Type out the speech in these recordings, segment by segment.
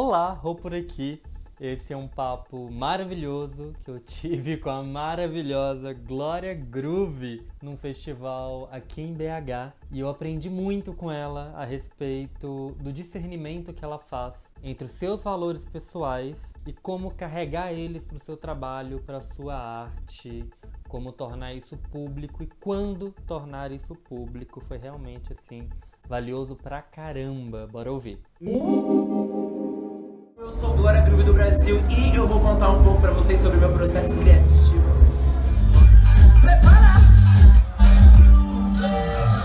Olá, Rô por aqui. Esse é um papo maravilhoso que eu tive com a maravilhosa Glória Groove num festival aqui em BH e eu aprendi muito com ela a respeito do discernimento que ela faz entre os seus valores pessoais e como carregar eles para o seu trabalho, para a sua arte, como tornar isso público e quando tornar isso público foi realmente assim valioso pra caramba. Bora ouvir. Eu sou Glória Groove do Brasil e eu vou contar um pouco pra vocês sobre meu processo criativo. Prepara!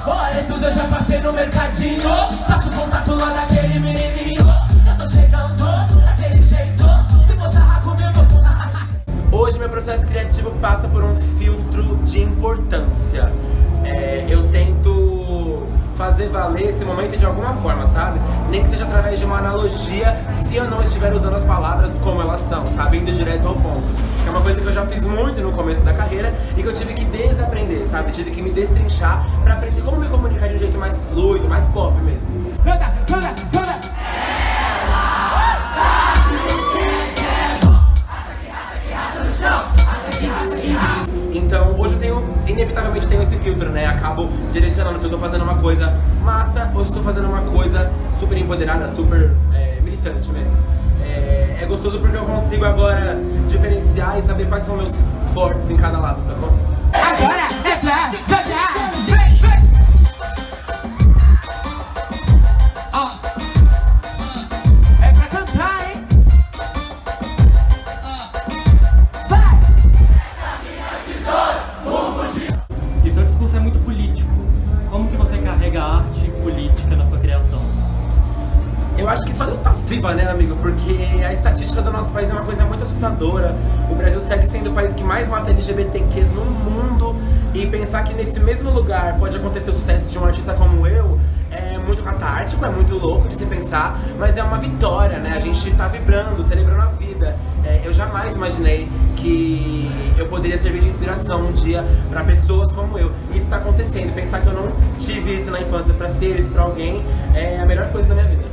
Boletos eu já passei no mercadinho. Passo contato lá daquele menininho. Eu tô chegando daquele jeito. Se você comigo Hoje meu processo criativo passa por um filtro de importância. É, Eu tento fazer valer esse momento de alguma forma, sabe? Nem que seja através de uma analogia, se eu não estiver usando as palavras como elas são, sabe? Indo direto ao ponto. É uma coisa que eu já fiz muito no começo da carreira e que eu tive que desaprender, sabe? Tive que me destrinchar pra aprender como me comunicar de um jeito mais fluido, mais pop mesmo. Inevitavelmente tenho esse filtro, né? Acabo direcionando se eu tô fazendo uma coisa massa ou se eu tô fazendo uma coisa super empoderada, super é, militante mesmo. É, é, gostoso porque eu consigo agora diferenciar e saber quais são meus fortes em cada lado, sacou? Eu acho que só não tá viva, né, amigo? Porque a estatística do nosso país é uma coisa muito assustadora. O Brasil segue sendo o país que mais mata LGBTQs no mundo. E pensar que nesse mesmo lugar pode acontecer o sucesso de um artista como eu é é muito louco de se pensar, mas é uma vitória, né? A gente tá vibrando, celebrando a vida. É, eu jamais imaginei que eu poderia servir de inspiração um dia para pessoas como eu. E isso tá acontecendo. Pensar que eu não tive isso na infância para ser isso para alguém é a melhor coisa da minha vida.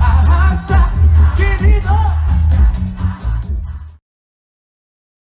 Arrasta.